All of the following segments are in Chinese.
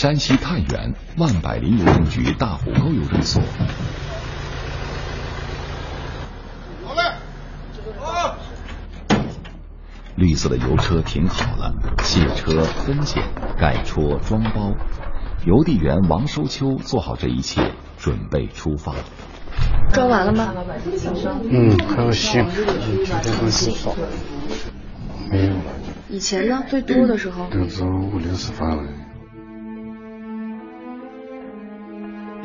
山西太原万柏林邮政局大虎沟邮政所。好嘞，好。绿色的邮车停好了，卸车、分拣、盖戳、装包，邮递员王收秋做好这一切，准备出发。装完了吗？嗯，还有信，这东西少，没有。以前呢，最多的时候都是五六十发了。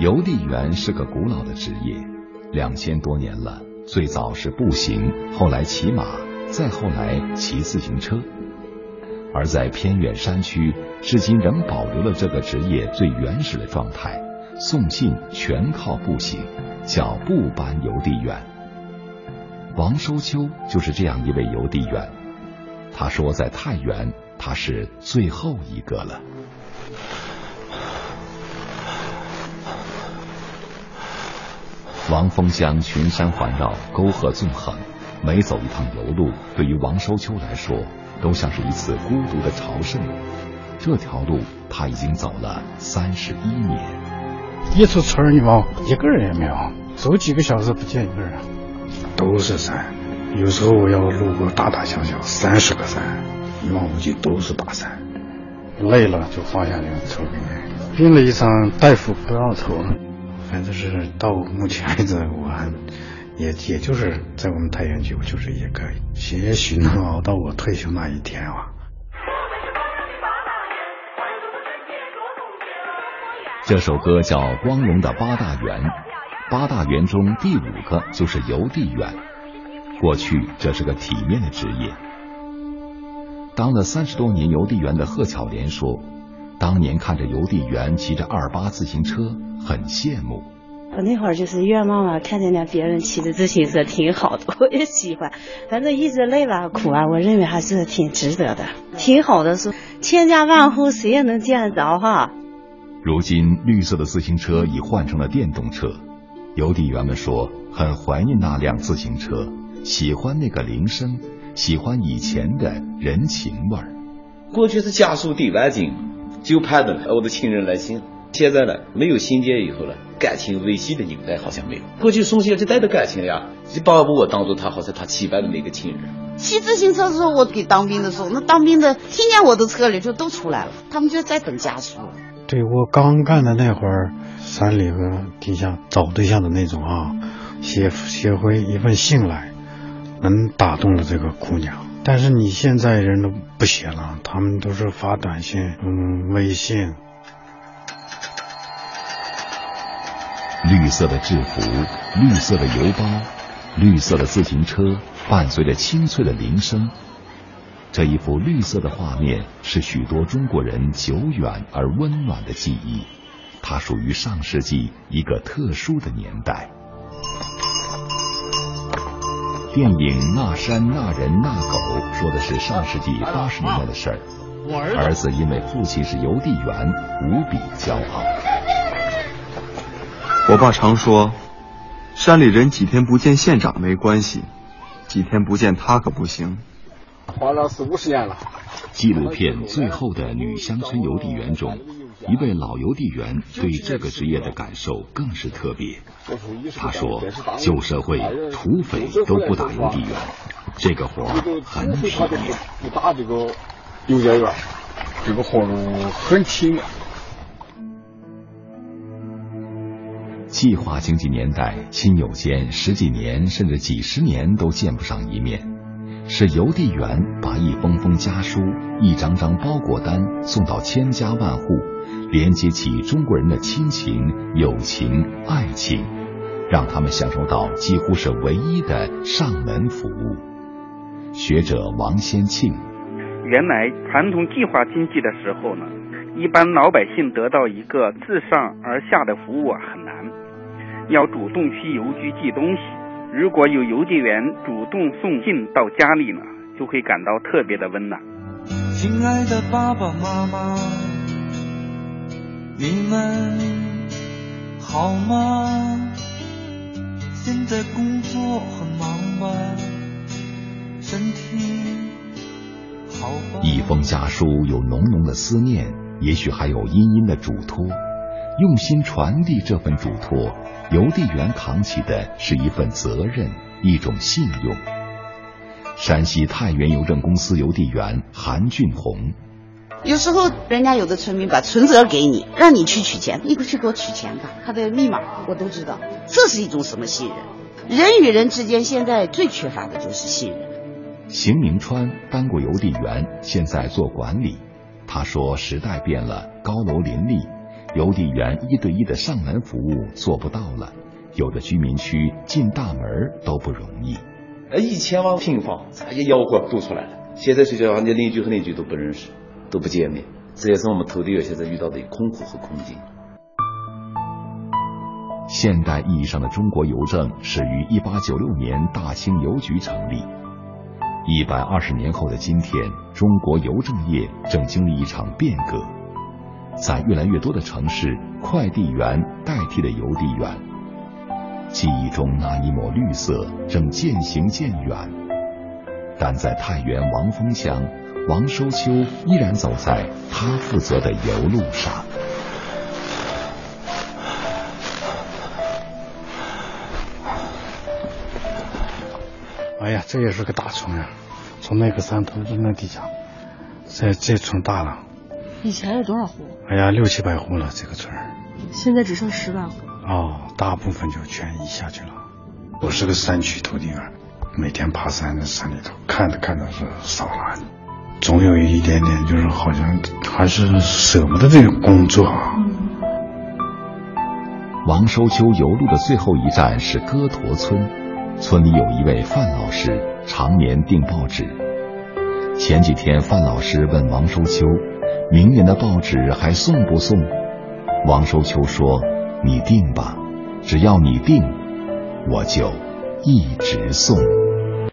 邮递员是个古老的职业，两千多年了。最早是步行，后来骑马。再后来骑自行车，而在偏远山区，至今仍保留了这个职业最原始的状态。送信全靠步行，叫步班邮递员。王收秋就是这样一位邮递员。他说，在太原，他是最后一个了。王峰乡群山环绕，沟壑纵横。每走一趟邮路，对于王收秋来说，都像是一次孤独的朝圣。这条路他已经走了三十一年。一出村儿，你往一个人也没有，走几个小时不见一个人，都是山。有时候我要路过大大小小三十个山，一望无际都是大山。累了就放下就抽根烟。病了一场，大夫不让抽，反正是到目前为止我还。也也就是在我们太原局，就是也可以，也许能熬到我退休那一天啊。这首歌叫《光荣的八大员》，八大员中第五个就是邮递员。过去这是个体面的职业。当了三十多年邮递员的贺巧莲说，当年看着邮递员骑着二八自行车，很羡慕。我那会儿就是愿望嘛，看见了别人骑着自行车挺好的，我也喜欢。反正一直累了苦啊，我认为还是挺值得的，挺好的。是千家万户谁也能见得着哈。如今绿色的自行车已换成了电动车，邮递员们说很怀念那辆自行车，喜欢那个铃声，喜欢以前的人情味儿。过去是家书抵万金，就盼着我的亲人来信。现在呢，没有信件以后呢，感情维系的纽带好像没有。过去松懈就带着感情呀，就把我当做他好像他期盼的那个亲人。骑自行车的时候，我给当兵的时候，那当兵的听见我的车里就都出来了，他们就在等家属。对我刚干的那会儿，山里和底下找对象的那种啊，写写回一份信来，能打动了这个姑娘。但是你现在人都不写了，他们都是发短信，嗯，微信。绿色的制服，绿色的邮包，绿色的自行车，伴随着清脆的铃声。这一幅绿色的画面是许多中国人久远而温暖的记忆，它属于上世纪一个特殊的年代。电影《那山那人那狗》说的是上世纪八十年代的事儿，儿子因为父亲是邮递员，无比骄傲。我爸常说，山里人几天不见县长没关系，几天不见他可不行。花了四五十年了。纪录片《最后的女乡村邮递员》中，一位老邮递员对这个职业的感受更是特别。他说：“旧社会土匪都不打邮递员，这个活很体面。不打这个邮件员，这个活很体面。”计划经济年代，亲友间十几年甚至几十年都见不上一面，是邮递员把一封封家书、一张张包裹单送到千家万户，连接起中国人的亲情、友情、爱情，让他们享受到几乎是唯一的上门服务。学者王先庆，原来传统计划经济的时候呢，一般老百姓得到一个自上而下的服务啊很。要主动去邮局寄东西，如果有邮递员主动送信到家里呢，就会感到特别的温暖。亲爱的爸爸妈妈，你们好吗？现在工作很忙吧？身体好吧？一封家书有浓浓的思念，也许还有殷殷的嘱托，用心传递这份嘱托，邮递员扛起的是一份责任，一种信用。山西太原邮政公司邮递员韩俊红，有时候人家有的村民把存折给你，让你去取钱，你不去给我取钱吧？他的密码我都知道，这是一种什么信任？人与人之间现在最缺乏的就是信任。邢明川当过邮递员，现在做管理。他说：“时代变了，高楼林立，邮递员一对一的上门服务做不到了，有的居民区进大门都不容易。呃，一千万平方，一吆喝都出来了。现在睡觉，你邻居和邻居都不认识，都不见面，这也是我们投递员现在遇到的困苦和困境。”现代意义上的中国邮政始于一八九六年大清邮局成立。一百二十年后的今天，中国邮政业正经历一场变革，在越来越多的城市，快递员代替了邮递员。记忆中那一抹绿色正渐行渐远，但在太原王峰乡，王收秋依然走在他负责的邮路上。哎呀，这也是个大村呀！从那个山头到那底下，这这村大了。以前有多少户？哎呀，六七百户了，这个村。现在只剩十来户。哦，大部分就全移下去了。我是个山区土地员，每天爬山在山里头，看着看着是少了，总有一点点就是好像还是舍不得这个工作。王收秋游路的最后一站是歌驼村。村里有一位范老师，常年订报纸。前几天，范老师问王收秋：“明年的报纸还送不送？”王寿秋说：“你定吧，只要你定，我就一直送。”